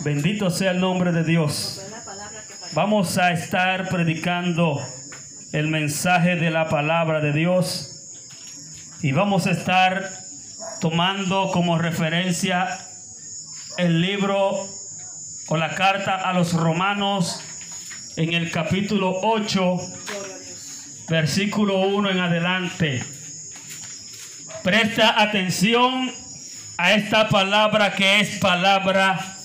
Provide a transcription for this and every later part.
Bendito sea el nombre de Dios. Vamos a estar predicando el mensaje de la palabra de Dios y vamos a estar tomando como referencia el libro o la carta a los romanos en el capítulo 8, versículo 1 en adelante. Presta atención a esta palabra que es palabra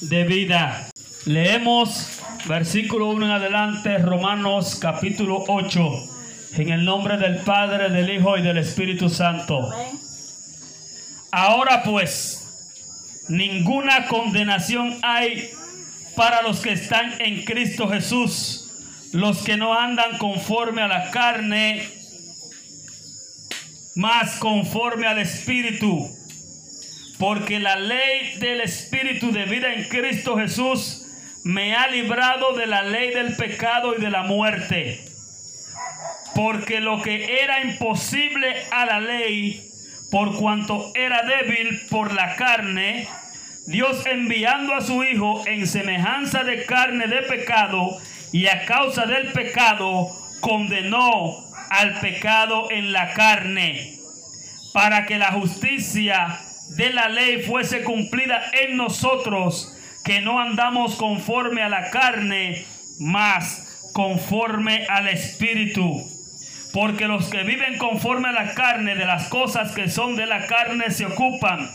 de vida. Leemos versículo 1 en adelante, Romanos capítulo 8, en el nombre del Padre, del Hijo y del Espíritu Santo. Ahora pues, ninguna condenación hay para los que están en Cristo Jesús, los que no andan conforme a la carne, más conforme al Espíritu porque la ley del Espíritu de vida en Cristo Jesús me ha librado de la ley del pecado y de la muerte. Porque lo que era imposible a la ley, por cuanto era débil por la carne, Dios enviando a su Hijo en semejanza de carne de pecado, y a causa del pecado condenó al pecado en la carne, para que la justicia de la ley fuese cumplida en nosotros, que no andamos conforme a la carne, mas conforme al Espíritu. Porque los que viven conforme a la carne de las cosas que son de la carne se ocupan,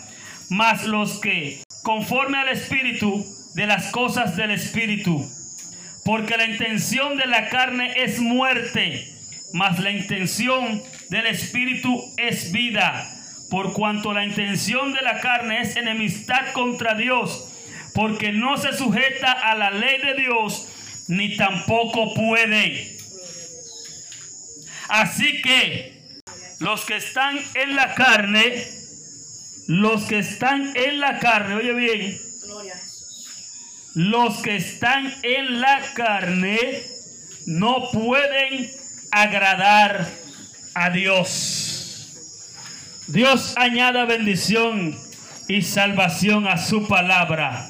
mas los que conforme al Espíritu de las cosas del Espíritu. Porque la intención de la carne es muerte, mas la intención del Espíritu es vida por cuanto la intención de la carne es enemistad contra Dios, porque no se sujeta a la ley de Dios, ni tampoco puede. Así que los que están en la carne, los que están en la carne, oye bien, los que están en la carne no pueden agradar a Dios. Dios añada bendición y salvación a su palabra.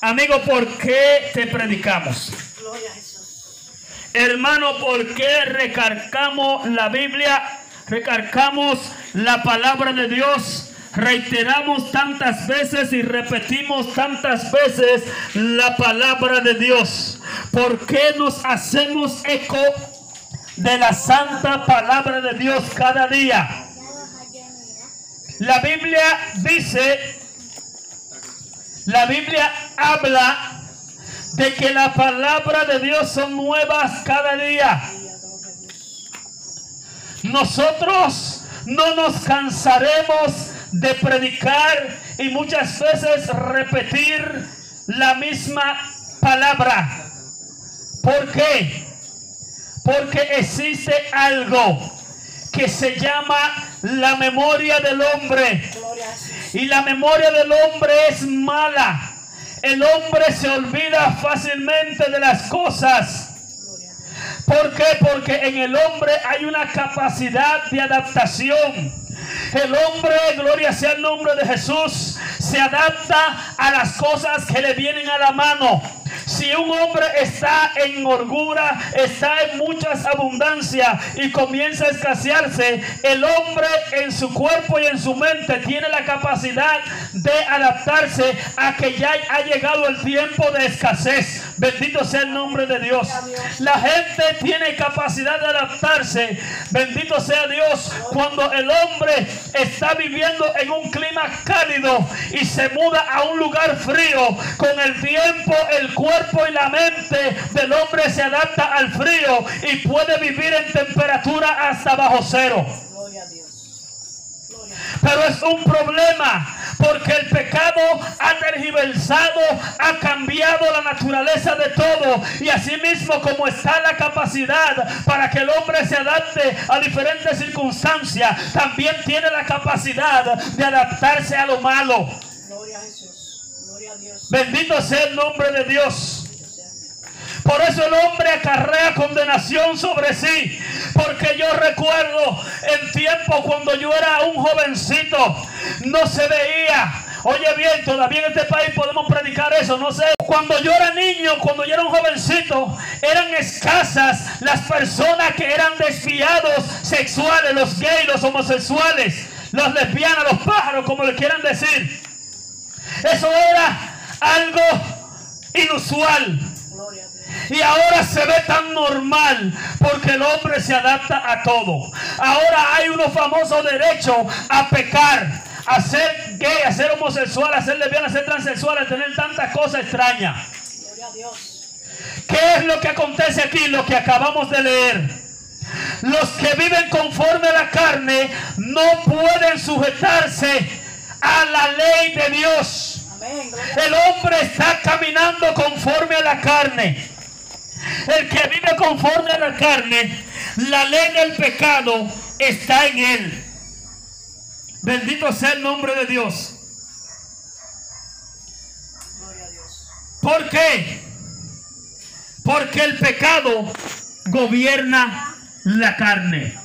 Amigo, ¿por qué te predicamos? Hermano, ¿por qué recargamos la Biblia? Recargamos la palabra de Dios. Reiteramos tantas veces y repetimos tantas veces la palabra de Dios. ¿Por qué nos hacemos eco de la santa palabra de Dios cada día? La Biblia dice, la Biblia habla de que la palabra de Dios son nuevas cada día. Nosotros no nos cansaremos de predicar y muchas veces repetir la misma palabra. ¿Por qué? Porque existe algo que se llama la memoria del hombre. Y la memoria del hombre es mala. El hombre se olvida fácilmente de las cosas. ¿Por qué? Porque en el hombre hay una capacidad de adaptación. El hombre, gloria sea el nombre de Jesús, se adapta a las cosas que le vienen a la mano. Si un hombre está en holgura, está en muchas abundancias y comienza a escasearse, el hombre en su cuerpo y en su mente tiene la capacidad de adaptarse a que ya ha llegado el tiempo de escasez. Bendito sea el nombre de Dios. La gente tiene capacidad de adaptarse. Bendito sea Dios cuando el hombre está viviendo en un clima cálido y se muda a un lugar frío. Con el tiempo el cuerpo y la mente del hombre se adapta al frío y puede vivir en temperatura hasta bajo cero. Pero es un problema porque el pecado ha tergiversado, ha cambiado la naturaleza de todo y asimismo como está la capacidad para que el hombre se adapte a diferentes circunstancias, también tiene la capacidad de adaptarse a lo malo. Gloria a Jesús. Gloria a Dios. Bendito sea el nombre de Dios. Por eso el hombre acarrea condenación sobre sí. Porque yo recuerdo en tiempo cuando yo era un jovencito, no se veía. Oye bien, todavía en este país podemos predicar eso, no sé. Cuando yo era niño, cuando yo era un jovencito, eran escasas las personas que eran desviados sexuales, los gays, los homosexuales, los lesbianas, los pájaros, como le quieran decir. Eso era algo inusual. Y ahora se ve tan normal porque el hombre se adapta a todo. Ahora hay unos famosos derechos a pecar, a ser gay, a ser homosexual, a ser lesbiana, a ser transexual, a tener tantas cosas extrañas. Gloria a Dios. ¿Qué es lo que acontece aquí? Lo que acabamos de leer. Los que viven conforme a la carne no pueden sujetarse a la ley de Dios. El hombre está caminando conforme a la carne. El que vive conforme a la carne, la ley del pecado está en él. Bendito sea el nombre de Dios. ¿Por qué? Porque el pecado gobierna la carne.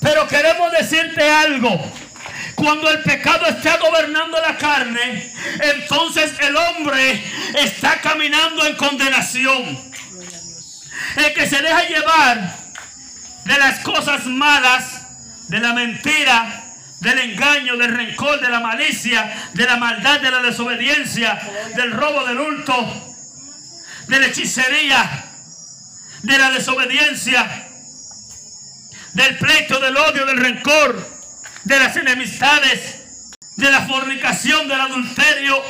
Pero queremos decirte algo. Cuando el pecado está gobernando la carne, entonces el hombre está caminando en condenación. El que se deja llevar de las cosas malas, de la mentira, del engaño, del rencor, de la malicia, de la maldad, de la desobediencia, del robo, del hurto, de la hechicería, de la desobediencia, del pleito, del odio, del rencor, de las enemistades, de la fornicación, del adulterio.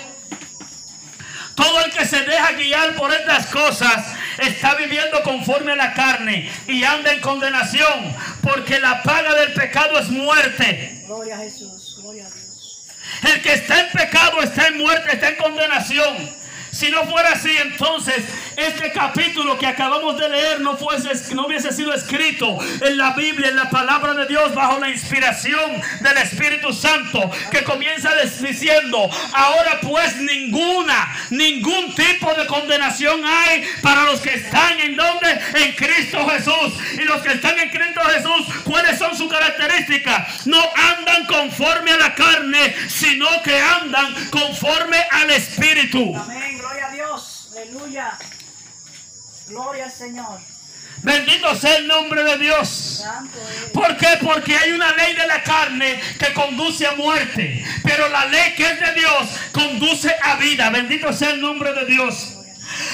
Todo el que se deja guiar por estas cosas está viviendo conforme a la carne y anda en condenación, porque la paga del pecado es muerte. Gloria a Jesús. Gloria a Dios. El que está en pecado está en muerte, está en condenación. Si no fuera así, entonces este capítulo que acabamos de leer no, fuese, no hubiese sido escrito en la Biblia, en la palabra de Dios, bajo la inspiración del Espíritu Santo, que comienza diciendo, ahora pues ninguna, ningún tipo de condenación hay para los que están en donde, en Cristo Jesús. Y los que están en Cristo Jesús, ¿cuáles son sus características? No andan conforme a la carne, sino que andan conforme al Espíritu. Amén. Aleluya. Gloria al Señor. Bendito sea el nombre de Dios. ¿Por qué? Porque hay una ley de la carne que conduce a muerte. Pero la ley que es de Dios conduce a vida. Bendito sea el nombre de Dios.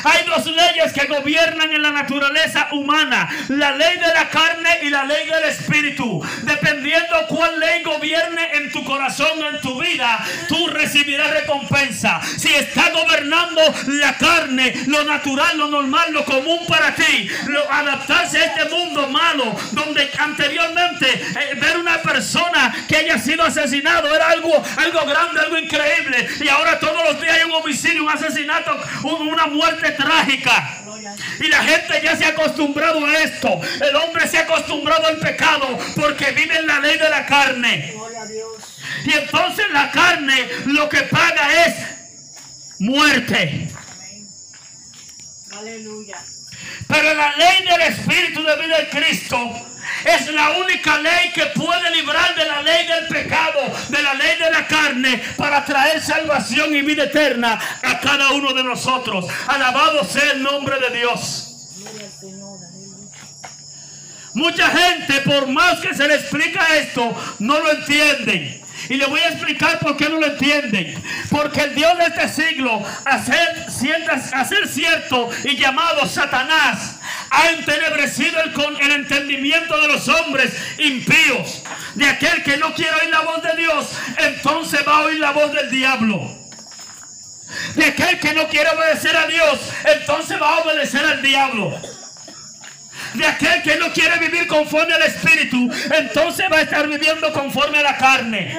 Hay dos leyes que gobiernan en la naturaleza humana. La ley de la carne y la ley del espíritu. Dependiendo cuál ley gobierne en tu corazón, en tu vida, tú recibirás recompensa. Si está gobernando la carne, lo natural, lo normal, lo común para ti, lo, adaptarse a este mundo malo, donde anteriormente eh, ver una persona que haya sido asesinado era algo, algo grande, algo increíble. Y ahora todos los días hay un homicidio, un asesinato, un- una muerte trágica. Y la gente ya se ha acostumbrado a esto. El hombre se ha acostumbrado al pecado porque vive en la ley de la carne. Y entonces la carne lo que paga es muerte. Aleluya. Pero la ley del Espíritu de vida en Cristo es la única ley que puede librar de la ley del pecado, de la ley de la carne, para traer salvación y vida eterna a cada uno de nosotros. Alabado sea el nombre de Dios. Mucha gente, por más que se le explica esto, no lo entienden. Y le voy a explicar por qué no lo entienden. Porque el Dios de este siglo, a ser cierto y llamado Satanás, ha entenebrecido el, con, el entendimiento de los hombres impíos. De aquel que no quiere oír la voz de Dios, entonces va a oír la voz del diablo. De aquel que no quiere obedecer a Dios, entonces va a obedecer al diablo. De aquel que no quiere vivir conforme al Espíritu, entonces va a estar viviendo conforme a la carne.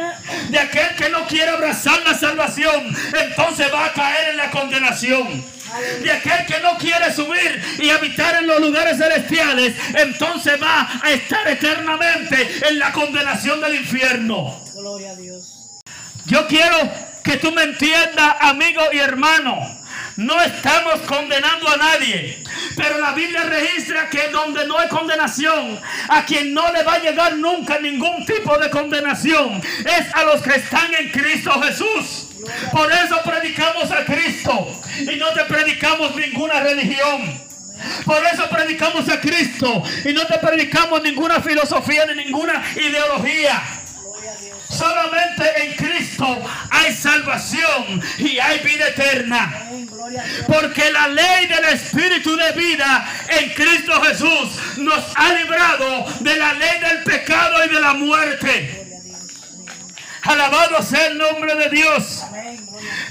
De aquel que no quiere abrazar la salvación, entonces va a caer en la condenación. De aquel que no quiere subir y habitar en los lugares celestiales, entonces va a estar eternamente en la condenación del infierno. Gloria a Dios. Yo quiero que tú me entiendas, amigo y hermano. No estamos condenando a nadie. Pero la Biblia registra que donde no hay condenación, a quien no le va a llegar nunca ningún tipo de condenación, es a los que están en Cristo Jesús. Por eso predicamos a Cristo y no te predicamos ninguna religión. Por eso predicamos a Cristo y no te predicamos ninguna filosofía ni ninguna ideología. Solamente en Cristo hay salvación y hay vida eterna. Porque la ley del Espíritu de vida en Cristo Jesús nos ha librado de la ley del pecado y de la muerte. Alabado sea el nombre de Dios.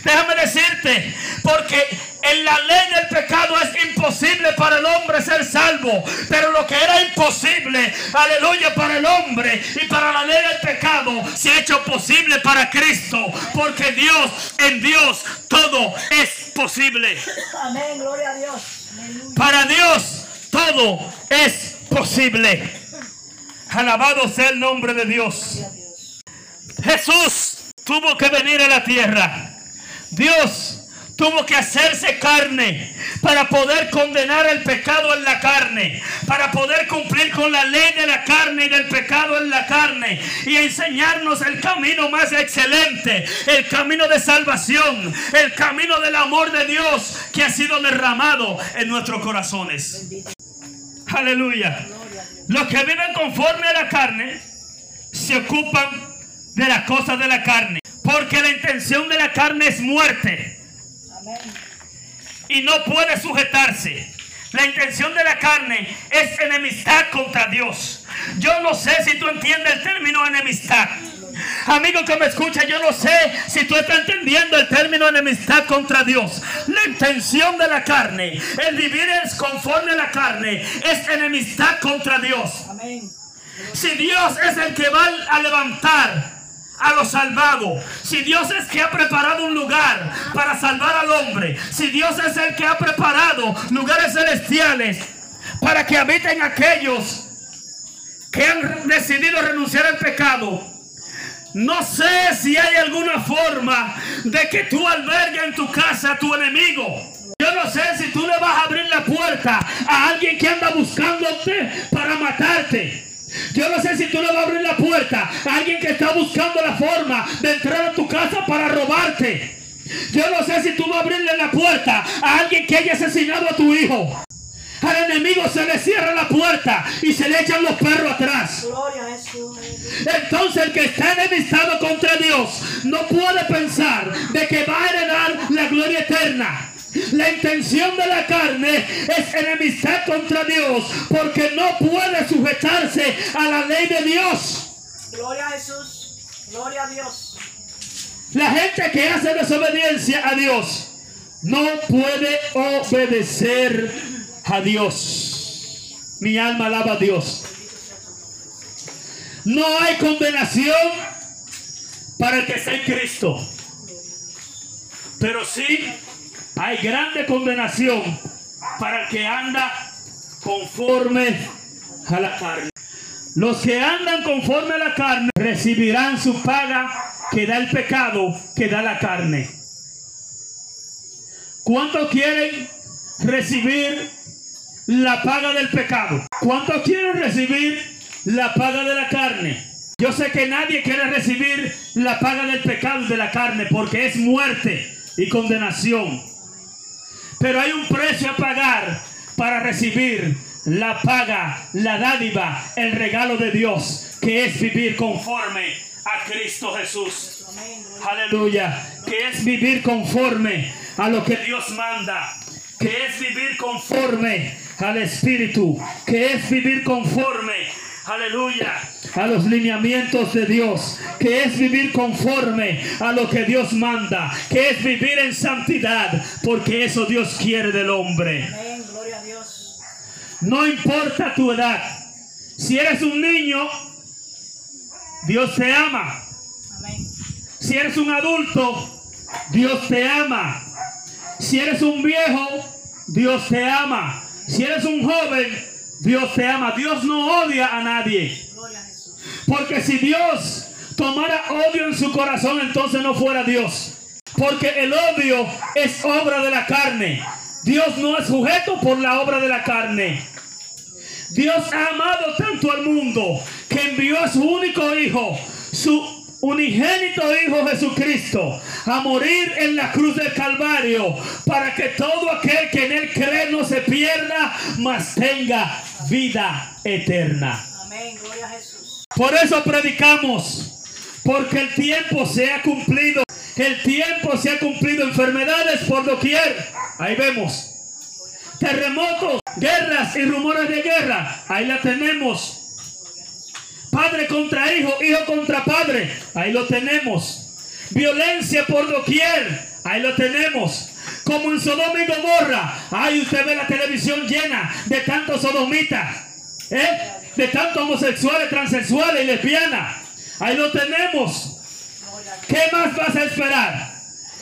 Déjame decirte, porque en la ley del pecado es imposible para el hombre ser salvo, pero lo que era imposible, aleluya, para el hombre y para la ley del pecado se ha hecho posible para Cristo, porque Dios, en Dios, todo es posible. Amén. Gloria a Dios. Aleluya. Para Dios todo es posible. Alabado sea el nombre de Dios. Jesús tuvo que venir a la tierra. Dios tuvo que hacerse carne para poder condenar el pecado en la carne, para poder cumplir con la ley de la carne y del pecado en la carne y enseñarnos el camino más excelente, el camino de salvación, el camino del amor de Dios que ha sido derramado en nuestros corazones. Aleluya. Los que viven conforme a la carne se ocupan de las cosas de la carne. Porque la intención de la carne es muerte. Y no puede sujetarse. La intención de la carne es enemistad contra Dios. Yo no sé si tú entiendes el término enemistad. Amigo que me escucha, yo no sé si tú estás entendiendo el término enemistad contra Dios. La intención de la carne, el vivir es conforme a la carne, es enemistad contra Dios. Amén. Si Dios es el que va a levantar a los salvados, si Dios es que ha preparado un lugar para salvar al hombre, si Dios es el que ha preparado lugares celestiales para que habiten aquellos que han decidido renunciar al pecado, no sé si hay alguna forma de que tú albergues en tu casa a tu enemigo. Yo no sé si tú le vas a abrir la puerta a alguien que anda buscándote para matarte. Yo no sé si tú le vas a abrir la puerta a alguien que está buscando la forma de entrar a tu casa para robarte. Yo no sé si tú vas a abrirle la puerta a alguien que haya asesinado a tu hijo. Al enemigo se le cierra la puerta y se le echan los perros atrás. Gloria a Jesús. Entonces el que está enemistado contra Dios no puede pensar de que va a heredar la gloria eterna. La intención de la carne es enemistad contra Dios porque no puede sujetarse ley de Dios. Gloria a Jesús. Gloria a Dios. La gente que hace desobediencia a Dios no puede obedecer a Dios. Mi alma alaba a Dios. No hay condenación para el que está en Cristo. Pero sí hay grande condenación para el que anda conforme a la carne. Los que andan conforme a la carne recibirán su paga que da el pecado, que da la carne. ¿Cuántos quieren recibir la paga del pecado? ¿Cuántos quieren recibir la paga de la carne? Yo sé que nadie quiere recibir la paga del pecado de la carne porque es muerte y condenación. Pero hay un precio a pagar para recibir la paga, la dádiva, el regalo de Dios, que es vivir conforme a Cristo Jesús. Aleluya. Que es vivir conforme a lo que Dios manda. Que es vivir conforme al Espíritu. Que es vivir conforme. Aleluya. A los lineamientos de Dios. Que es vivir conforme a lo que Dios manda. Que es vivir en santidad. Porque eso Dios quiere del hombre. Amén. Gloria a Dios. No importa tu edad. Si eres un niño, Dios te ama. Si eres un adulto, Dios te ama. Si eres un viejo, Dios te ama. Si eres un joven, Dios te ama. Dios no odia a nadie. Porque si Dios tomara odio en su corazón, entonces no fuera Dios. Porque el odio es obra de la carne. Dios no es sujeto por la obra de la carne. Dios ha amado tanto al mundo que envió a su único hijo, su unigénito hijo Jesucristo, a morir en la cruz del Calvario para que todo aquel que en él cree no se pierda, mas tenga vida eterna. Amén. Gloria a Jesús. Por eso predicamos, porque el tiempo se ha cumplido. El tiempo se ha cumplido. Enfermedades por doquier. Ahí vemos. Terremotos, guerras y rumores de guerra. Ahí la tenemos. Padre contra hijo, hijo contra padre. Ahí lo tenemos. Violencia por doquier. Ahí lo tenemos. Como en Sodoma y Gomorra. Ahí usted ve la televisión llena de tantos sodomitas. ¿eh? De tantos homosexuales, transexuales y lesbianas. Ahí lo tenemos. ¿Qué más vas a esperar?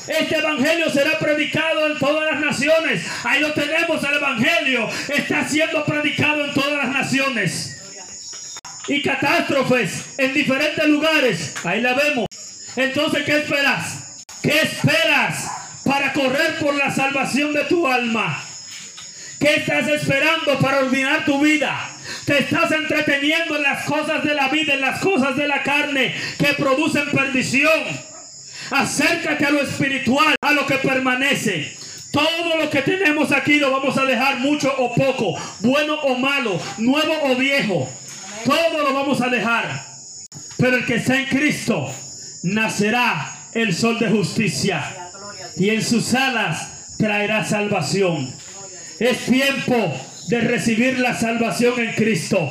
Este evangelio será predicado en todas las naciones. Ahí lo tenemos, el evangelio está siendo predicado en todas las naciones. Y catástrofes en diferentes lugares. Ahí la vemos. Entonces, ¿qué esperas? ¿Qué esperas para correr por la salvación de tu alma? ¿Qué estás esperando para ordenar tu vida? Te estás entreteniendo en las cosas de la vida, en las cosas de la carne que producen perdición. Acércate a lo espiritual, a lo que permanece. Todo lo que tenemos aquí lo vamos a dejar mucho o poco, bueno o malo, nuevo o viejo. Todo lo vamos a dejar. Pero el que está en Cristo nacerá el sol de justicia y en sus alas traerá salvación. Es tiempo de recibir la salvación en Cristo.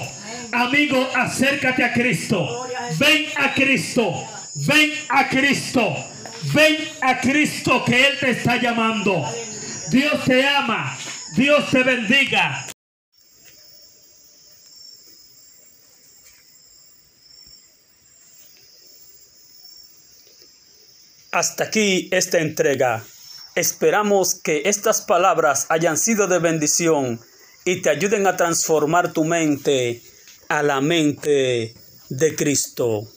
Amigo, acércate a Cristo. Ven a Cristo. Ven a Cristo. Ven a Cristo que Él te está llamando. Dios te ama. Dios te bendiga. Hasta aquí esta entrega. Esperamos que estas palabras hayan sido de bendición y te ayuden a transformar tu mente a la mente de Cristo.